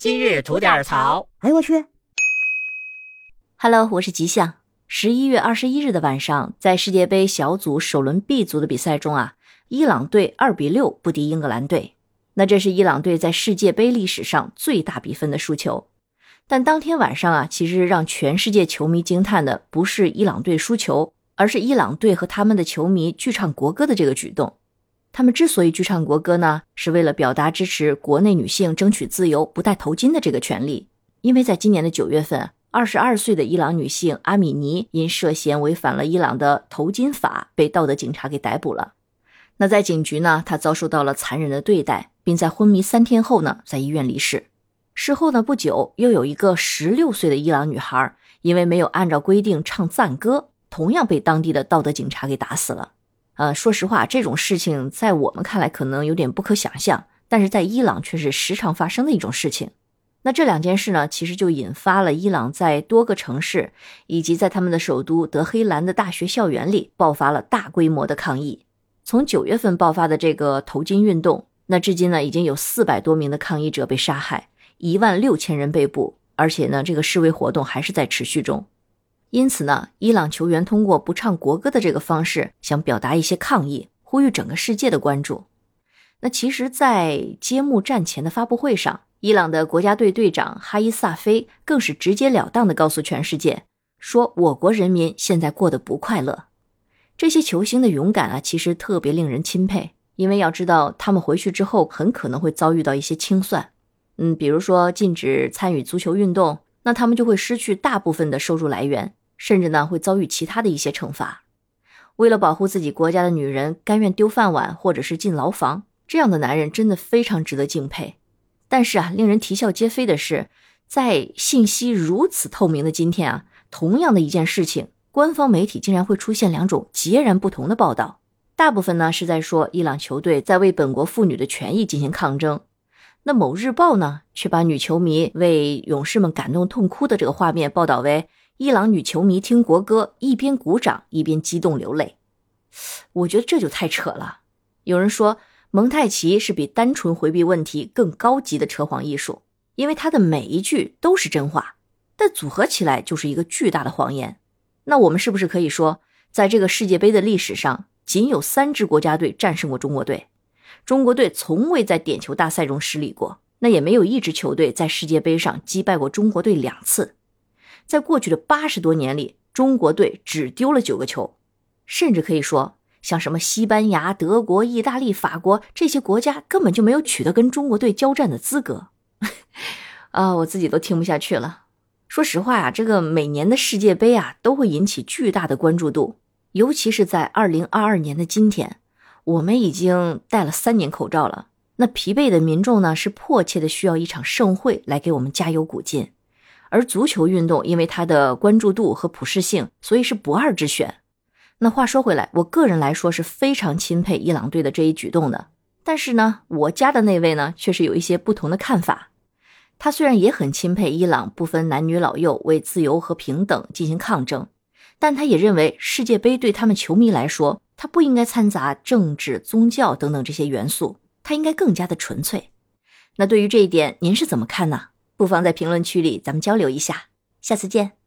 今日吐点槽。哎呦我去！Hello，我是吉祥。十一月二十一日的晚上，在世界杯小组首轮 B 组的比赛中啊，伊朗队二比六不敌英格兰队。那这是伊朗队在世界杯历史上最大比分的输球。但当天晚上啊，其实让全世界球迷惊叹的不是伊朗队输球，而是伊朗队和他们的球迷剧唱国歌的这个举动。他们之所以剧唱国歌呢，是为了表达支持国内女性争取自由不戴头巾的这个权利。因为在今年的九月份，二十二岁的伊朗女性阿米尼因涉嫌违反了伊朗的头巾法，被道德警察给逮捕了。那在警局呢，她遭受到了残忍的对待，并在昏迷三天后呢，在医院离世。事后呢，不久又有一个十六岁的伊朗女孩，因为没有按照规定唱赞歌，同样被当地的道德警察给打死了。呃，说实话，这种事情在我们看来可能有点不可想象，但是在伊朗却是时常发生的一种事情。那这两件事呢，其实就引发了伊朗在多个城市以及在他们的首都德黑兰的大学校园里爆发了大规模的抗议。从九月份爆发的这个头巾运动，那至今呢，已经有四百多名的抗议者被杀害，一万六千人被捕，而且呢，这个示威活动还是在持续中。因此呢，伊朗球员通过不唱国歌的这个方式，想表达一些抗议，呼吁整个世界的关注。那其实，在揭幕战前的发布会上，伊朗的国家队队长哈伊萨菲更是直截了当的告诉全世界，说我国人民现在过得不快乐。这些球星的勇敢啊，其实特别令人钦佩，因为要知道，他们回去之后很可能会遭遇到一些清算。嗯，比如说禁止参与足球运动，那他们就会失去大部分的收入来源。甚至呢会遭遇其他的一些惩罚。为了保护自己国家的女人，甘愿丢饭碗或者是进牢房，这样的男人真的非常值得敬佩。但是啊，令人啼笑皆非的是，在信息如此透明的今天啊，同样的一件事情，官方媒体竟然会出现两种截然不同的报道。大部分呢是在说伊朗球队在为本国妇女的权益进行抗争，那某日报呢却把女球迷为勇士们感动痛哭的这个画面报道为。伊朗女球迷听国歌，一边鼓掌一边激动流泪，我觉得这就太扯了。有人说蒙太奇是比单纯回避问题更高级的扯谎艺术，因为他的每一句都是真话，但组合起来就是一个巨大的谎言。那我们是不是可以说，在这个世界杯的历史上，仅有三支国家队战胜过中国队？中国队从未在点球大赛中失利过，那也没有一支球队在世界杯上击败过中国队两次。在过去的八十多年里，中国队只丢了九个球，甚至可以说，像什么西班牙、德国、意大利、法国这些国家根本就没有取得跟中国队交战的资格。啊，我自己都听不下去了。说实话呀，这个每年的世界杯啊，都会引起巨大的关注度，尤其是在二零二二年的今天，我们已经戴了三年口罩了，那疲惫的民众呢，是迫切的需要一场盛会来给我们加油鼓劲。而足球运动因为它的关注度和普适性，所以是不二之选。那话说回来，我个人来说是非常钦佩伊朗队的这一举动的。但是呢，我家的那位呢，却是有一些不同的看法。他虽然也很钦佩伊朗不分男女老幼为自由和平等进行抗争，但他也认为世界杯对他们球迷来说，他不应该掺杂政治、宗教等等这些元素，他应该更加的纯粹。那对于这一点，您是怎么看呢？不妨在评论区里咱们交流一下，下次见。